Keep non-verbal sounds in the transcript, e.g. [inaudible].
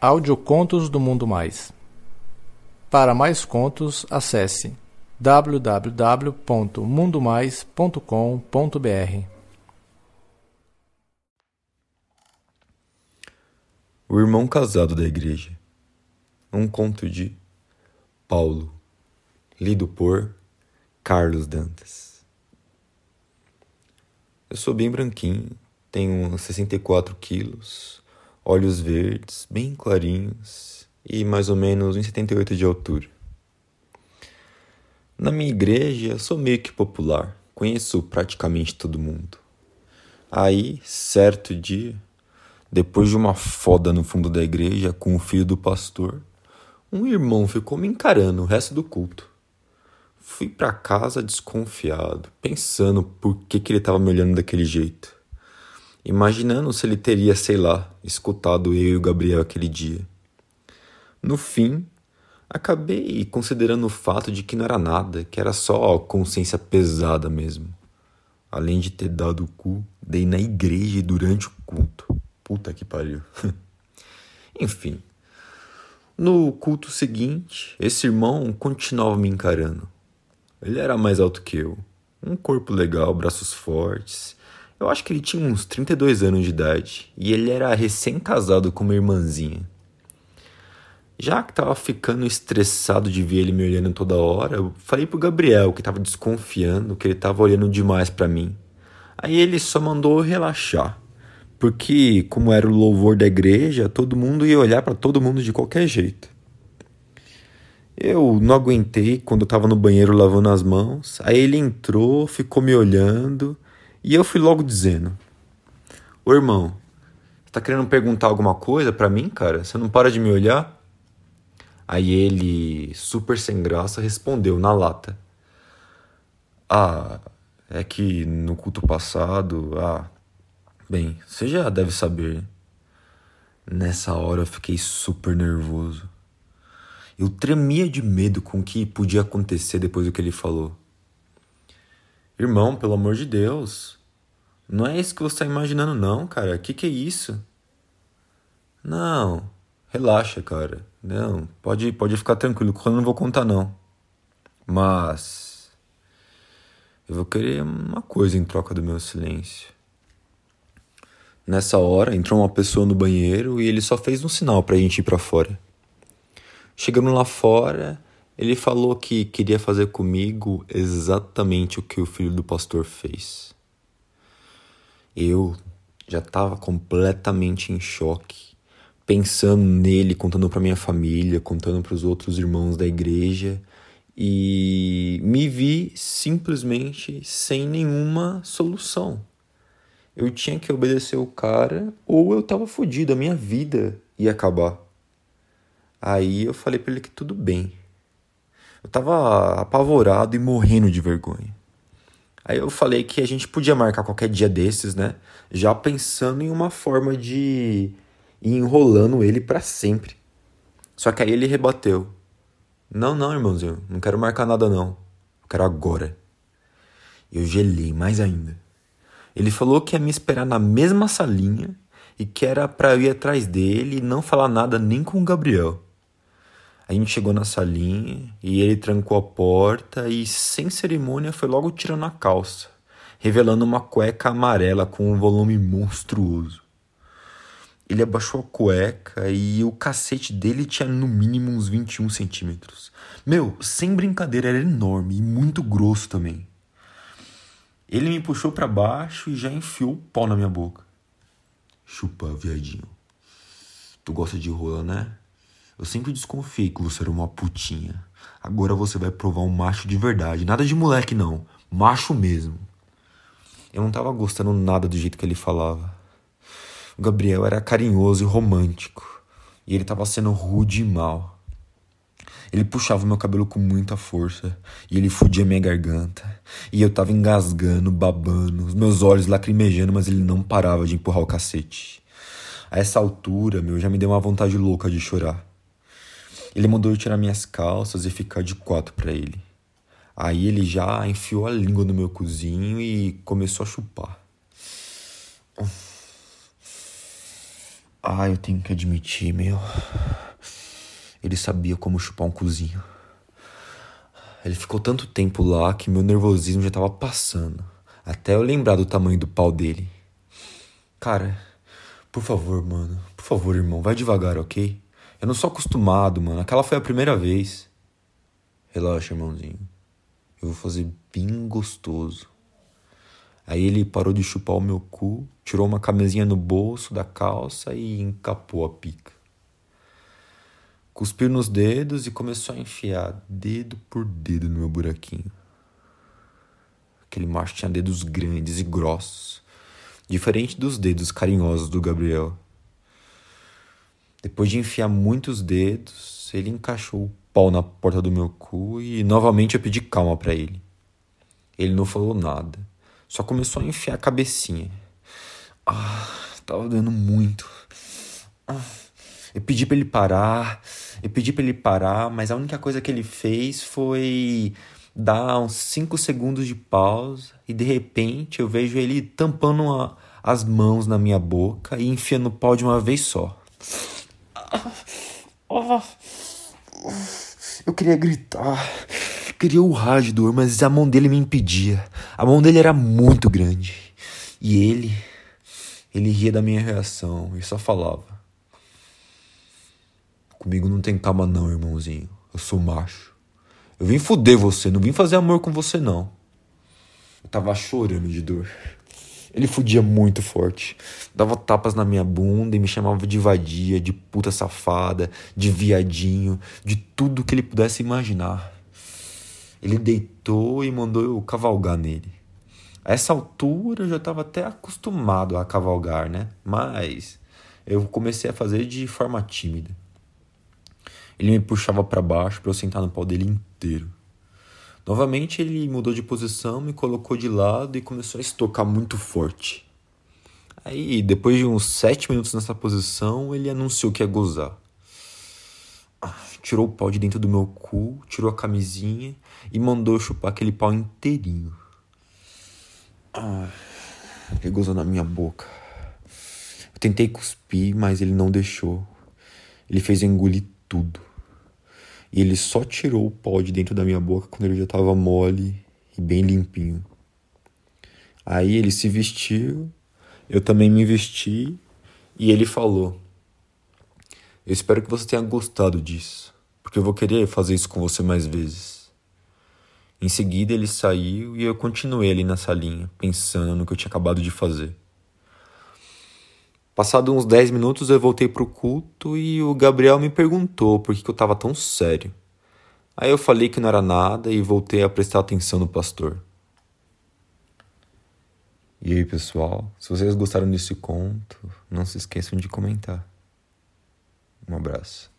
Audiocontos do Mundo Mais. Para mais contos, acesse www.mundomais.com.br. O irmão casado da igreja. Um conto de Paulo, lido por Carlos Dantas. Eu sou bem branquinho, tenho 64 quilos, olhos verdes, bem clarinhos e mais ou menos 1,78 de altura. Na minha igreja, sou meio que popular, conheço praticamente todo mundo. Aí, certo dia, depois de uma foda no fundo da igreja com o filho do pastor, um irmão ficou me encarando o resto do culto. Fui para casa desconfiado, pensando por que, que ele estava me olhando daquele jeito. Imaginando se ele teria, sei lá, escutado eu e o Gabriel aquele dia. No fim, acabei considerando o fato de que não era nada, que era só consciência pesada mesmo. Além de ter dado o cu, dei na igreja durante o culto. Puta que pariu. [laughs] Enfim. No culto seguinte, esse irmão continuava me encarando. Ele era mais alto que eu. Um corpo legal, braços fortes. Eu acho que ele tinha uns 32 anos de idade e ele era recém-casado com uma irmãzinha. Já que tava ficando estressado de ver ele me olhando toda hora, eu falei pro Gabriel que tava desconfiando, que ele tava olhando demais para mim. Aí ele só mandou relaxar porque como era o louvor da igreja, todo mundo ia olhar para todo mundo de qualquer jeito. Eu não aguentei quando eu estava no banheiro lavando as mãos. Aí ele entrou, ficou me olhando e eu fui logo dizendo: "Ô irmão, você tá querendo perguntar alguma coisa para mim, cara? Você não para de me olhar?" Aí ele, super sem graça, respondeu na lata: "Ah, é que no culto passado, ah, Bem, você já deve saber. Nessa hora eu fiquei super nervoso. Eu tremia de medo com o que podia acontecer depois do que ele falou. Irmão, pelo amor de Deus. Não é isso que você está imaginando, não, cara. Que que é isso? Não, relaxa, cara. Não, pode, pode ficar tranquilo, eu não vou contar, não. Mas. Eu vou querer uma coisa em troca do meu silêncio. Nessa hora, entrou uma pessoa no banheiro e ele só fez um sinal para a gente ir para fora. Chegando lá fora, ele falou que queria fazer comigo exatamente o que o filho do pastor fez. Eu já estava completamente em choque, pensando nele, contando para minha família, contando para os outros irmãos da igreja, e me vi simplesmente sem nenhuma solução eu tinha que obedecer o cara ou eu tava fodido, a minha vida ia acabar. Aí eu falei para ele que tudo bem. Eu tava apavorado e morrendo de vergonha. Aí eu falei que a gente podia marcar qualquer dia desses, né? Já pensando em uma forma de ir enrolando ele para sempre. Só que aí ele rebateu. Não, não, irmãozinho, não quero marcar nada não. Eu quero agora. Eu gelei mais ainda. Ele falou que ia me esperar na mesma salinha e que era para eu ir atrás dele e não falar nada nem com o Gabriel. A gente chegou na salinha e ele trancou a porta e, sem cerimônia, foi logo tirando a calça, revelando uma cueca amarela com um volume monstruoso. Ele abaixou a cueca e o cacete dele tinha no mínimo uns 21 centímetros. Meu, sem brincadeira, era enorme e muito grosso também. Ele me puxou para baixo e já enfiou o pau na minha boca. Chupa, viadinho. Tu gosta de rola, né? Eu sempre desconfiei que você era uma putinha. Agora você vai provar um macho de verdade. Nada de moleque, não. Macho mesmo. Eu não tava gostando nada do jeito que ele falava. O Gabriel era carinhoso e romântico. E ele tava sendo rude e mal. Ele puxava meu cabelo com muita força e ele fudia minha garganta. E eu tava engasgando, babando, os meus olhos lacrimejando, mas ele não parava de empurrar o cacete. A essa altura, meu, já me deu uma vontade louca de chorar. Ele mandou eu tirar minhas calças e ficar de quatro para ele. Aí ele já enfiou a língua no meu cozinho e começou a chupar. Ah, eu tenho que admitir, meu. Ele sabia como chupar um cozinho. Ele ficou tanto tempo lá que meu nervosismo já tava passando. Até eu lembrar do tamanho do pau dele. Cara, por favor, mano. Por favor, irmão, vai devagar, ok? Eu não sou acostumado, mano. Aquela foi a primeira vez. Relaxa, irmãozinho. Eu vou fazer bem gostoso. Aí ele parou de chupar o meu cu, tirou uma camisinha no bolso da calça e encapou a pica. Cuspiu nos dedos e começou a enfiar dedo por dedo no meu buraquinho. Aquele macho tinha dedos grandes e grossos, diferente dos dedos carinhosos do Gabriel. Depois de enfiar muitos dedos, ele encaixou o pau na porta do meu cu e novamente eu pedi calma para ele. Ele não falou nada, só começou a enfiar a cabecinha. Ah, tava doendo muito. Ah. Eu pedi para ele parar, eu pedi para ele parar, mas a única coisa que ele fez foi dar uns 5 segundos de pausa e de repente eu vejo ele tampando as mãos na minha boca e enfiando o pau de uma vez só. Eu queria gritar, queria urrar de dor, mas a mão dele me impedia. A mão dele era muito grande. E ele, ele ria da minha reação e só falava: Comigo não tem cama não, irmãozinho. Eu sou macho. Eu vim fuder você, não vim fazer amor com você não. Eu tava chorando de dor. Ele fudia muito forte. Dava tapas na minha bunda e me chamava de vadia, de puta safada, de viadinho, de tudo que ele pudesse imaginar. Ele deitou e mandou eu cavalgar nele. A essa altura eu já estava até acostumado a cavalgar, né? Mas eu comecei a fazer de forma tímida. Ele me puxava para baixo para eu sentar no pau dele inteiro. Novamente ele mudou de posição, me colocou de lado e começou a estocar muito forte. Aí, depois de uns sete minutos nessa posição, ele anunciou que ia gozar. Ah, tirou o pau de dentro do meu cu, tirou a camisinha e mandou chupar aquele pau inteirinho. Ah, ele gozou na minha boca. Eu tentei cuspir, mas ele não deixou. Ele fez eu engolir tudo. E ele só tirou o pó de dentro da minha boca quando ele já estava mole e bem limpinho. Aí ele se vestiu, eu também me vesti e ele falou: Eu espero que você tenha gostado disso, porque eu vou querer fazer isso com você mais vezes. Em seguida ele saiu e eu continuei ali na salinha, pensando no que eu tinha acabado de fazer. Passado uns 10 minutos eu voltei pro culto e o Gabriel me perguntou por que, que eu estava tão sério. Aí eu falei que não era nada e voltei a prestar atenção no pastor. E aí, pessoal, se vocês gostaram desse conto, não se esqueçam de comentar. Um abraço.